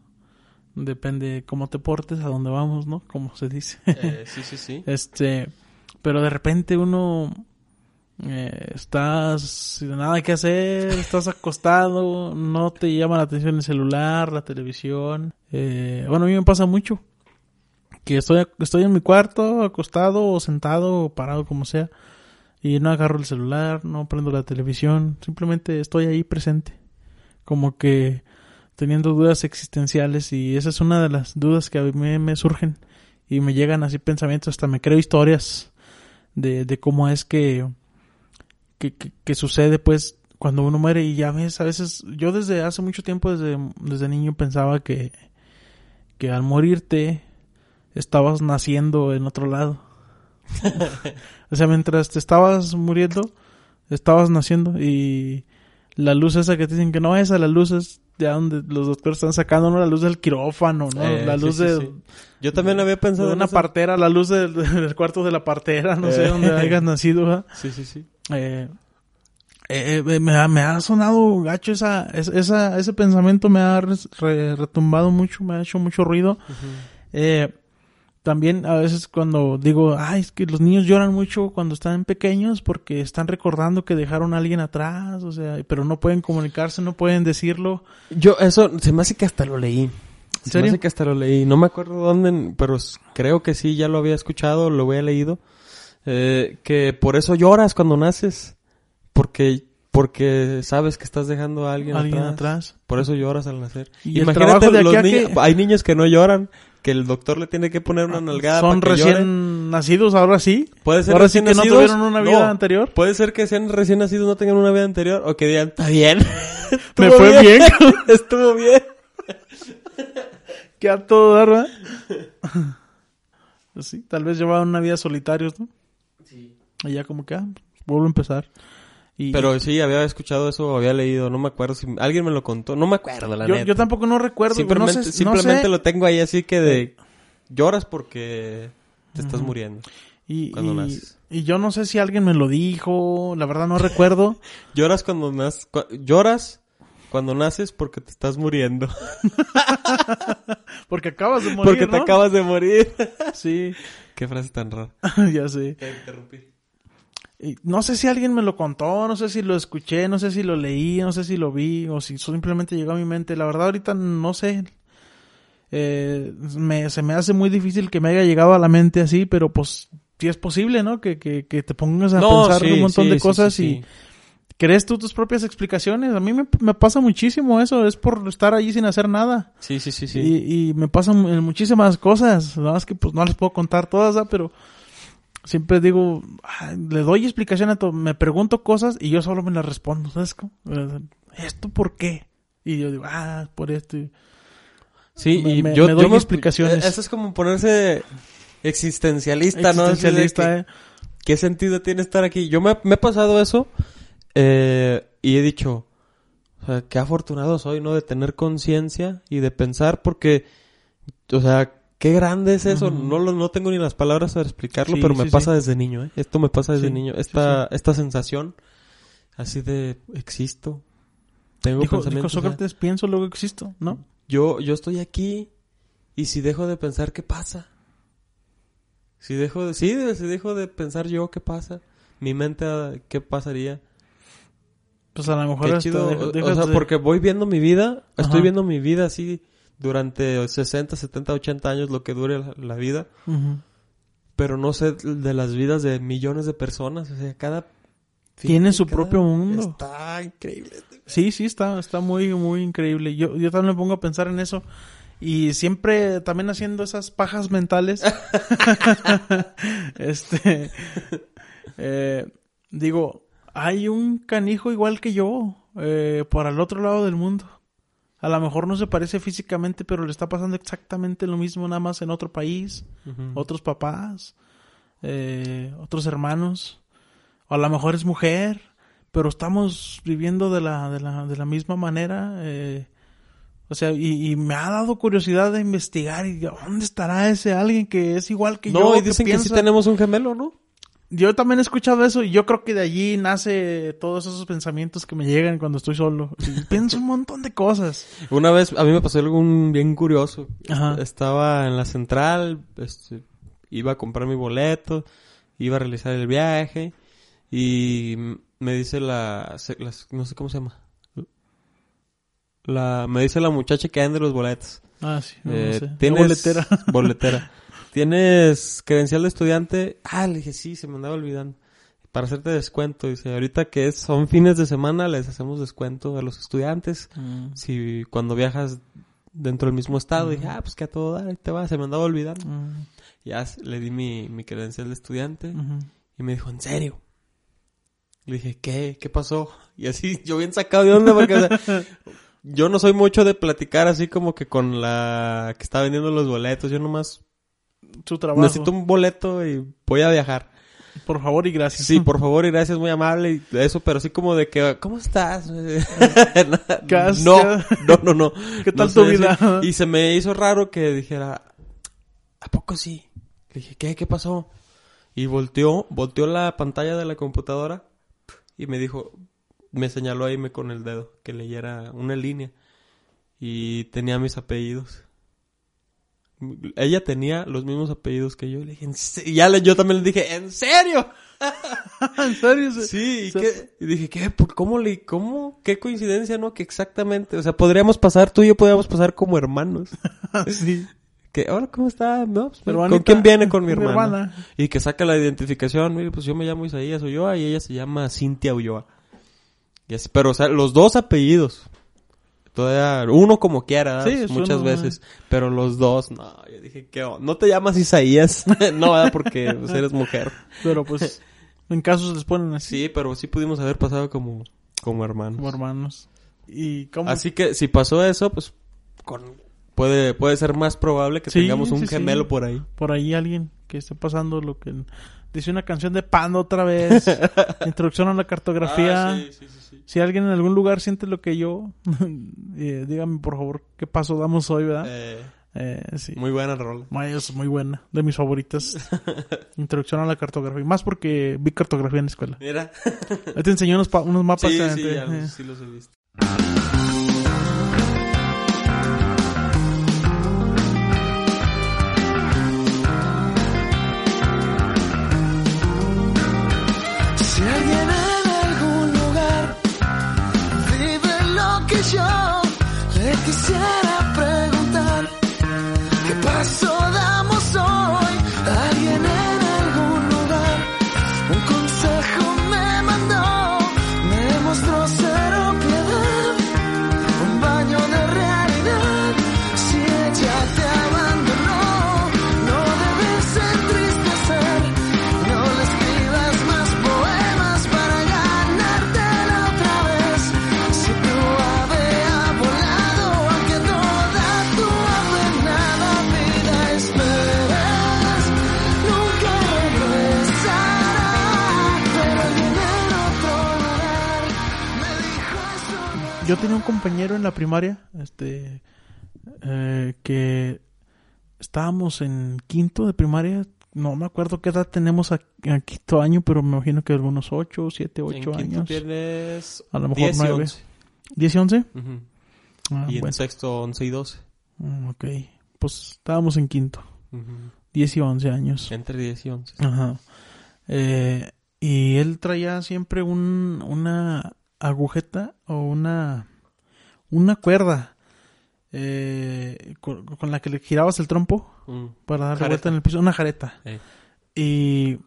B: Depende cómo te portes, a dónde vamos, ¿no? Como se dice.
A: Eh, sí, sí, sí.
B: Este, pero de repente uno eh, estás sin nada que hacer, estás acostado, no te llama la atención el celular, la televisión. Eh, bueno, a mí me pasa mucho que estoy estoy en mi cuarto, acostado o sentado o parado como sea y no agarro el celular, no prendo la televisión, simplemente estoy ahí presente, como que teniendo dudas existenciales y esa es una de las dudas que a mí me surgen y me llegan así pensamientos, hasta me creo historias de, de cómo es que, que, que, que sucede pues cuando uno muere y ya ves, a veces yo desde hace mucho tiempo, desde, desde niño pensaba que, que al morirte estabas naciendo en otro lado. o sea, mientras te estabas muriendo, estabas naciendo y la luz esa que te dicen que no, esa la luz es de donde los doctores están sacando, ¿no? La luz del quirófano, ¿no?
A: Eh,
B: la luz
A: sí,
B: de,
A: sí. Yo también había pensado
B: de una partera, la luz del, del cuarto de la partera, no sé
A: Eh.
B: dónde hayas nacido, ¿verdad?
A: Sí, sí, sí.
B: Eh, eh, eh, me, ha, me ha sonado gacho esa, es- esa, ese pensamiento me ha re- retumbado mucho, me ha hecho mucho ruido. Eh, también a veces cuando digo, ay, es que los niños lloran mucho cuando están pequeños porque están recordando que dejaron a alguien atrás, o sea, pero no pueden comunicarse, no pueden decirlo.
A: Yo, eso, se me hace que hasta lo leí. Se me hace que hasta lo leí. No me acuerdo dónde, pero creo que sí, ya lo había escuchado, lo había leído. Eh, que por eso lloras cuando naces. Porque, porque sabes que estás dejando a alguien,
B: alguien
A: atrás.
B: atrás.
A: Por eso lloras al nacer.
B: Y el trabajo de
A: los niños-
B: que-
A: hay niños que no lloran, que el doctor le tiene que poner una nalgada
B: Son
A: para que
B: recién
A: lloren.
B: nacidos, ahora sí.
A: Puede ser
B: ahora sí
A: recién
B: que no
A: nacidos.
B: tuvieron una vida
A: No.
B: anterior.
A: Puede ser que sean recién nacidos, no tengan una vida anterior, o que digan, está bien.
B: Me fue bien.
A: Estuvo bien.
B: que a todo dar, ¿verdad? Pues sí, tal vez llevaban una vida solitarios, ¿no? Y ya como que, ah, vuelvo a empezar. Y
A: Pero sí, había escuchado eso, había leído, no me acuerdo si alguien me lo contó, no me acuerdo la
B: yo,
A: neta.
B: yo tampoco no recuerdo, pero no
A: simplemente
B: sé, no
A: simplemente
B: sé.
A: lo tengo ahí así que de lloras porque te estás
B: Ujú.
A: muriendo.
B: y,
A: cuando
B: y-
A: naces.
B: y yo no sé si alguien me lo dijo, la verdad no recuerdo.
A: Lloras cuando naces, lloras cuando naces porque te estás muriendo,
B: Porque acabas de morir,
A: porque te
B: ¿no?
A: acabas de morir.
B: Sí,
A: Qué frase tan rara.
B: ya sé.
A: Te interrumpí.
B: No sé si alguien me lo contó, no sé si lo escuché, no sé si lo leí, no sé si lo vi o si simplemente llegó a mi mente. La verdad ahorita no sé. Eh, me, se me hace muy difícil que me haya llegado a la mente así, pero pues si es posible, ¿no? Que, que, que te pongas a
A: No,
B: pensar
A: sí,
B: un montón
A: sí,
B: de
A: sí,
B: cosas
A: sí,
B: y
A: sí.
B: crees tú tus propias explicaciones. A mí me, me pasa muchísimo eso, es por estar allí sin hacer nada.
A: Sí, sí, sí, sí.
B: Y, y me pasan muchísimas cosas. Nada más que pues no las puedo contar todas, ¿verdad? pero siempre digo, le doy explicación a todo. Me pregunto cosas y yo solo me las respondo. ¿Sabes cómo? ¿Esto por qué? Y yo digo, ah, por esto.
A: Sí,
B: Me-
A: y
B: me-
A: yo,
B: me doy
A: yo
B: explicaciones.
A: Eso es como ponerse existencialista, ¿no?
B: Existencialista, ¿eh?
A: ¿Qué sentido tiene estar aquí? Yo me, me he pasado eso eh, y he dicho, o sea, qué afortunado soy, ¿no? De tener conciencia y de pensar porque, o sea, qué grande es eso.
B: Ujú.
A: No lo, no tengo ni las palabras para explicarlo,
B: Sí,
A: pero me
B: sí,
A: pasa
B: sí.
A: desde niño, ¿eh? Esto me pasa desde niño. Esta, esta sensación así de existo. Tengo
B: Dijo, dijo
A: pensamientos. o sea,
B: Sócrates, pienso, luego existo, ¿no?
A: yo, yo estoy aquí y si dejo de pensar, ¿qué pasa? Si dejo de, sí, si dejo de pensar yo, ¿qué pasa? Mi mente, ¿qué pasaría?
B: Pues a lo mejor
A: Qué chido.
B: deja-
A: o-
B: dejas
A: o sea,
B: de-
A: porque voy viendo mi vida, estoy
B: Ajá.
A: viendo mi vida así durante 60, 70, 80 años, lo que dure la, la vida, pero no sé de las vidas de millones de personas, o sea, cada...
B: Tiene su
A: cada-
B: propio mundo.
A: Está increíble.
B: Sí, sí, está, está muy, muy increíble. Yo, yo también me pongo a pensar en eso. Y siempre también haciendo esas pajas mentales. este. eh, digo, hay un canijo igual que yo. eh, por al otro lado del mundo. A lo mejor no se parece físicamente, pero le está pasando exactamente lo mismo, nada más en otro país. Otros papás. eh, otros hermanos. O a lo mejor es mujer pero estamos viviendo de la, de la, de la misma manera. eh, o sea, y, y me ha dado curiosidad de investigar y ¿dónde estará ese alguien que es igual que yo?
A: No, y
B: que
A: dicen que, sí
B: piensa?
A: tenemos un gemelo, ¿no?
B: Yo también he escuchado eso y yo creo que de allí nace todos esos pensamientos que me llegan cuando estoy solo. Y pienso un montón de cosas.
A: Una vez a mí me pasó algo bien curioso.
B: Ajá.
A: Est- Estaba en la central, este, iba a comprar mi boleto, iba a realizar el viaje y me dice la, no sé cómo se llama. La, me dice la muchacha que vende los boletos.
B: Ah, sí, no,
A: Eh,
B: sé.
A: ¿Tienes
B: boletera.
A: boletera. ¿Tienes credencial de estudiante? Ah, le dije, sí, se me andaba olvidando. Para hacerte descuento, dice, ahorita que es, son fines de semana, les hacemos descuento a los estudiantes.
B: Mm,
A: Si cuando viajas dentro del mismo estado, dije, ah, pues que a todo dar, ahí te va, se me andaba olvidando.
B: mm,
A: Ya le di mi, mi credencial de estudiante y me dijo, ¿en serio? Le dije, ¿qué? ¿Qué pasó? Y así, yo bien sacado de onda porque, o sea, yo no soy mucho de platicar así como que con la que está vendiendo los boletos. Yo nomás
B: Su trabajo.
A: necesito un boleto y voy a viajar.
B: Por favor y gracias.
A: Sí, por favor y gracias, muy amable y eso, pero así como de que, ¿cómo estás?
B: ¿Qué has-
A: no, no, no, no.
B: ¿Qué tal
A: No
B: tu vida?
A: Y se me hizo raro que dijera, ¿a poco sí? Le dije, ¿qué? ¿Qué pasó? Y volteó, volteó la pantalla de la computadora y me dijo, me señaló ahí me con el dedo que leyera una línea y tenía mis apellidos. Ella tenía los mismos apellidos que yo. Le dije, y ya le- yo también le dije, ¿en serio?
B: ¿En serio? Se-
A: Sí, ¿y, qué? y dije, ¿qué? ¿Por ¿Cómo le, cómo? ¿Qué coincidencia, no? Que exactamente, o sea, podríamos pasar, tú y yo podríamos pasar como hermanos.
B: sí.
A: Que, hola, ¿cómo está? No, pues, ¿Con quién viene? Con mi
B: mi
A: hermana.
B: hermana.
A: Y que saca la identificación, mire, pues yo me llamo Isaías Ulloa y ella se llama Cintia Ulloa. Y así, pero, o sea, los dos apellidos. Todavía, uno como quiera, muchas veces. Pero los dos, no, yo dije, ¿qué onda? No te llamas Isaías. no, ¿verdad? Porque pues, eres mujer.
B: Pero pues, en casos les ponen así,
A: Sí, pero sí pudimos haber pasado como, como hermanos.
B: como hermanos. ¿Y cómo?
A: Así que si pasó eso, pues con, puede, puede ser más probable que
B: Sí,
A: tengamos un
B: sí.
A: gemelo por ahí.
B: Por ahí alguien que esté pasando lo que... Dice una canción de Pando otra vez. Introducción a la cartografía.
A: Ah, sí, sí, sí.
B: Si alguien en algún lugar siente lo que yo, eh, dígame por favor qué paso damos hoy, ¿verdad?
A: Eh,
B: Eh, sí.
A: muy buena
B: es muy buena, de mis favoritas. Introducción a la cartografía. Más porque vi cartografía en la escuela.
A: Mira.
B: Ahí te enseñé unos, unos mapas.
A: sí,
B: que
A: sí, ya
B: eh.
A: sí los he visto.
C: Quisiera preguntar, ¿qué paso
B: compañero en la primaria, este, eh, que estábamos en quinto de primaria. No me acuerdo qué edad tenemos a, a quinto año, pero me imagino que algunos ocho, siete,
A: En
B: ocho
A: quinto
B: años.
A: tienes
B: A lo mejor
A: 10 y
B: nueve.
A: 11.
B: ¿Diez y once?
A: Ujú.
B: Ah,
A: y en
B: bueno.
A: sexto 11 y 12.
B: Mm, Ok. Pues estábamos en quinto.
A: Ujú.
B: Diez y once años.
A: Entre 10 y 11.
B: Ajá. Eh, y él traía siempre un, una agujeta o una, una cuerda eh, con, con la que le girabas el trompo
A: Mm.
B: para darle
A: Jareta.
B: vuelta en el piso, una jareta.
A: Eh.
B: Y,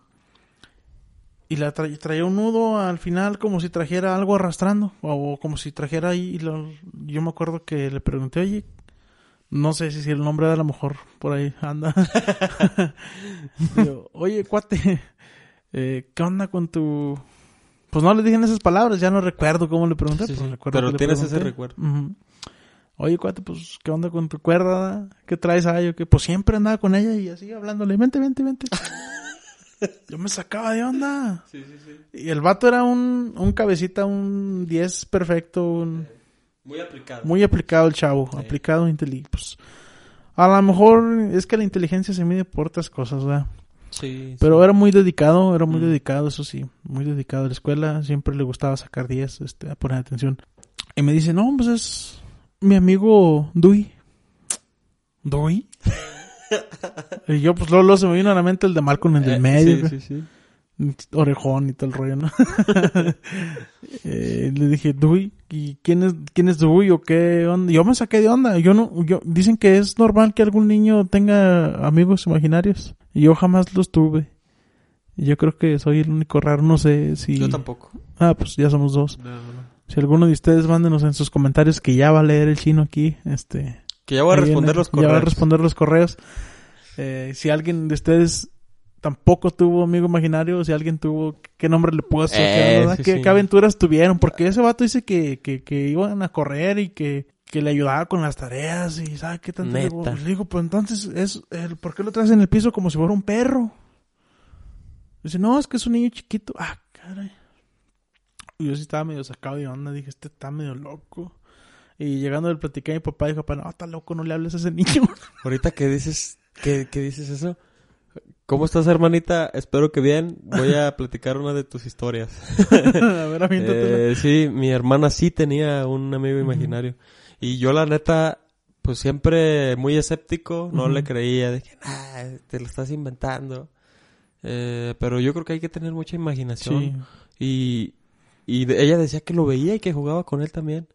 B: y la tra- traía un nudo al final como si trajera algo arrastrando o, como si trajera ahí. y lo- yo me acuerdo que le pregunté, oye, no sé si el nombre de a lo mejor por ahí anda. Oye, cuate, eh, ¿qué onda con tu...? Pues no le dije en esas palabras, ya no recuerdo cómo le pregunté.
A: Sí,
B: pero recuerdo que
A: tienes ese recuerdo.
B: Oye, cuate, pues, ¿qué onda con tu cuerda? ¿Qué traes ahí? o qué? Pues siempre andaba con ella y así hablándole, vente, vente, vente. Yo me sacaba de onda.
A: Sí, sí, sí.
B: Y el vato era un, un cabecita, un 10 perfecto, un,
A: Muy aplicado.
B: muy aplicado el chavo, aplicado, inteligente. Pues, a lo mejor es que la inteligencia se mide por otras cosas, ¿verdad?
A: Sí,
B: Pero
A: sí.
B: era muy dedicado, era muy
A: Mm.
B: dedicado, eso sí, muy dedicado a la escuela, siempre le gustaba sacar 10, este, a poner atención. Y me dice, no, pues es mi amigo Dui. ¿Dui? y yo, pues luego, luego se me vino a la mente el de Malcolm en el
A: Eh,
B: medio,
A: Sí, sí, sí.
B: Orejón y todo el rollo, ¿no? Eh, le dije, Dui, ¿y quién es, quién es Dui o qué onda? Yo me saqué de onda, yo no, yo, dicen que es normal que algún niño tenga amigos imaginarios, y yo jamás los tuve. Yo creo que soy el único raro, no sé si...
A: Yo tampoco.
B: Ah, pues ya somos dos.
A: No, no, no.
B: Si alguno de ustedes mándenos en sus comentarios que ya va a leer el chino aquí, este...
A: Que ya voy a responder
B: viene,
A: los
B: Ya
A: correos.
B: va a responder los correos. Eh, si alguien de ustedes tampoco tuvo amigo imaginario, si alguien tuvo, ¿qué nombre le puso? ¿Qué,
A: Eh, sí,
B: ¿Qué-
A: sí.
B: qué aventuras tuvieron? Porque ese vato dice que, que, que iban a correr y que, que le ayudaba con las tareas y ¿sabe qué tanto? Le le digo, pues entonces, es, el, ¿por qué lo traes en el piso como si fuera un perro? Dice, no, es que es un niño chiquito. Ah, caray. Y yo sí estaba medio sacado de onda, dije, este está medio loco. Y llegando del platicar a mi papá, dijo, papá, no, está loco, no le hables a ese niño.
A: Ahorita que dices, que, que dices eso. ¿Cómo estás, hermanita? Espero que bien. Voy a platicar una de tus historias.
B: a ver.
A: Eh, sí, mi hermana sí tenía un amigo imaginario. Y yo, la neta, pues siempre muy escéptico, no
B: Ujú.
A: le creía. Dije, ah, te lo estás inventando. Eh, pero yo creo que hay que tener mucha imaginación.
B: Sí.
A: Y, y ella decía que lo veía y que jugaba con él también.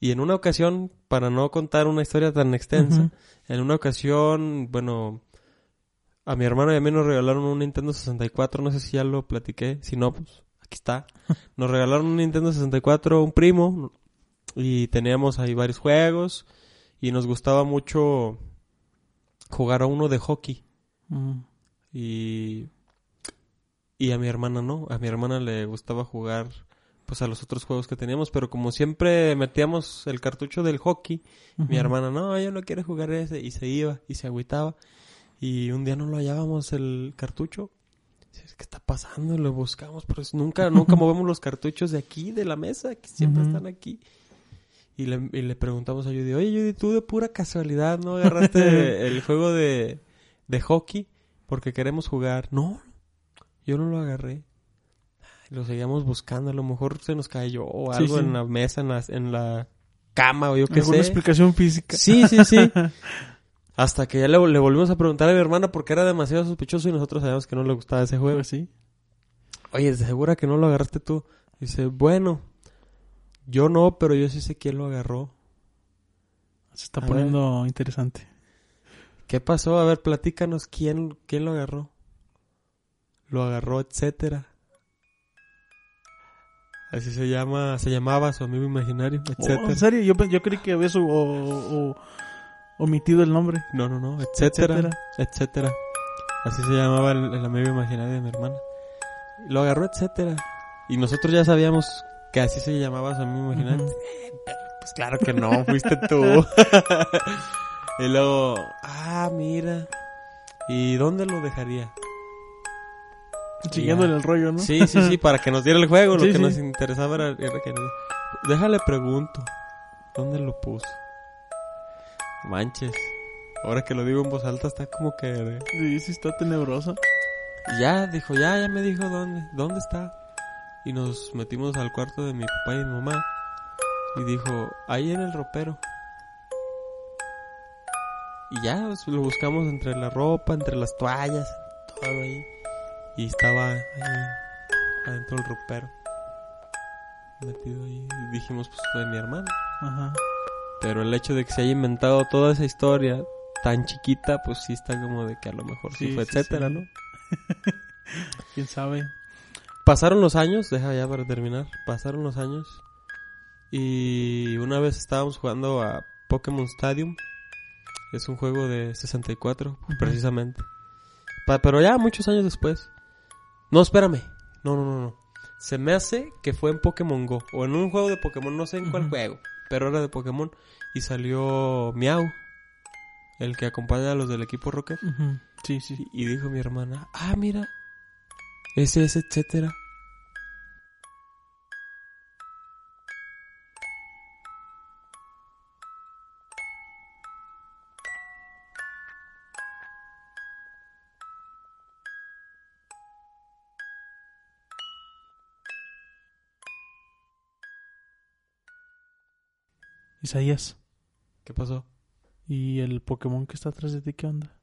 A: Y en una ocasión, para no contar una historia tan extensa,
B: Ujú.
A: en una ocasión, bueno, a mi hermano y a mí nos regalaron un Nintendo 64, no sé si ya lo platiqué, si no, pues aquí está. Nos regalaron un Nintendo 64, un primo, y teníamos ahí varios juegos, y nos gustaba mucho jugar a uno de hockey.
B: Mm.
A: Y, y a mi hermana no, a mi hermana le gustaba jugar pues a los otros juegos que teníamos, pero como siempre metíamos el cartucho del hockey, mi hermana, no, yo no quiero jugar ese, y se iba, y se agüitaba, y un día no lo hallábamos el cartucho, ¿qué está pasando? Lo buscamos, pero nunca, nunca movemos los cartuchos de aquí, de la mesa, que siempre están aquí. Y le, y le preguntamos a Judy, oye Judy, tú de pura casualidad, ¿no agarraste el juego de, de hockey? Porque queremos jugar. No, yo no lo agarré. Lo seguíamos buscando, a lo mejor se nos cayó o algo
B: sí.
A: en la mesa, en la, en la cama o yo qué
B: ¿Alguna
A: sé.
B: explicación física?
A: Sí, sí, sí. Hasta que ya le, le volvimos a preguntar a mi hermana porque era demasiado sospechoso y nosotros sabíamos que no le gustaba ese juego.
B: Pues sí.
A: Oye, ¿segura que no lo agarraste tú? Dice, bueno, yo no, pero yo sí sé quién lo agarró.
B: Se está
A: A
B: poniendo interesante.
A: ¿Qué pasó? A ver, platícanos. ¿Quién, quién lo agarró? Lo agarró, etcétera. Así se llama, se llamaba su amigo imaginario,
B: Oh,
A: etcétera.
B: ¿En serio? Yo, yo creí que habías o- o- o- omitido el nombre.
A: No, no, no, etcétera,
B: Etcétera.
A: etcétera. Así se llamaba el, el amigo imaginario de mi hermana. Lo agarró, etcétera. Y nosotros ya sabíamos que así se llamaba su amigo imaginario. Pues claro que no, fuiste tú. y luego, ah, mira. ¿Y dónde lo dejaría?
B: Siguiendo
A: Ya.
B: el rollo, ¿no?
A: Sí, sí, sí, para que nos diera el juego.
B: Sí,
A: lo que
B: sí.
A: nos interesaba era, era que Déjale pregunto. ¿Dónde lo puso? Manches. Ahora que lo digo en voz alta está como que...
B: Sí, sí, está tenebroso.
A: Y ya, dijo, ya, ya me dijo dónde. ¿Dónde está? Y nos metimos al cuarto de mi papá y mi mamá. Y dijo, ahí en el ropero. Y ya, pues, lo buscamos entre la ropa, entre las toallas, todo ahí. Y estaba ahí, adentro del ropero. Metido ahí. Y dijimos, pues fue mi hermano.
B: Ajá.
A: Pero el hecho de que se haya inventado toda esa historia tan chiquita, pues sí está como de que a lo mejor sí,
B: Sí,
A: fue,
B: sí,
A: etcétera,
B: sí.
A: ¿no?
B: ¿Quién sabe?
A: Pasaron los años, deja ya para terminar. Pasaron los años. Y una vez estábamos jugando a Pokémon Stadium. Es un juego de 64, precisamente. Pa- pero ya muchos años después. No, espérame. No, no, no, no. Se me hace que fue en Pokémon Go. O en un juego de Pokémon, no sé en cuál juego. Pero era de Pokémon. Y salió Miau. El que acompaña a los del equipo Rocket.
B: Ujú. Sí, sí.
A: Y, y dijo mi hermana, ah, mira, ese es etcétera.
B: Isaías.
A: ¿Qué pasó?
B: ¿Y el Pokémon que está atrás de ti qué onda?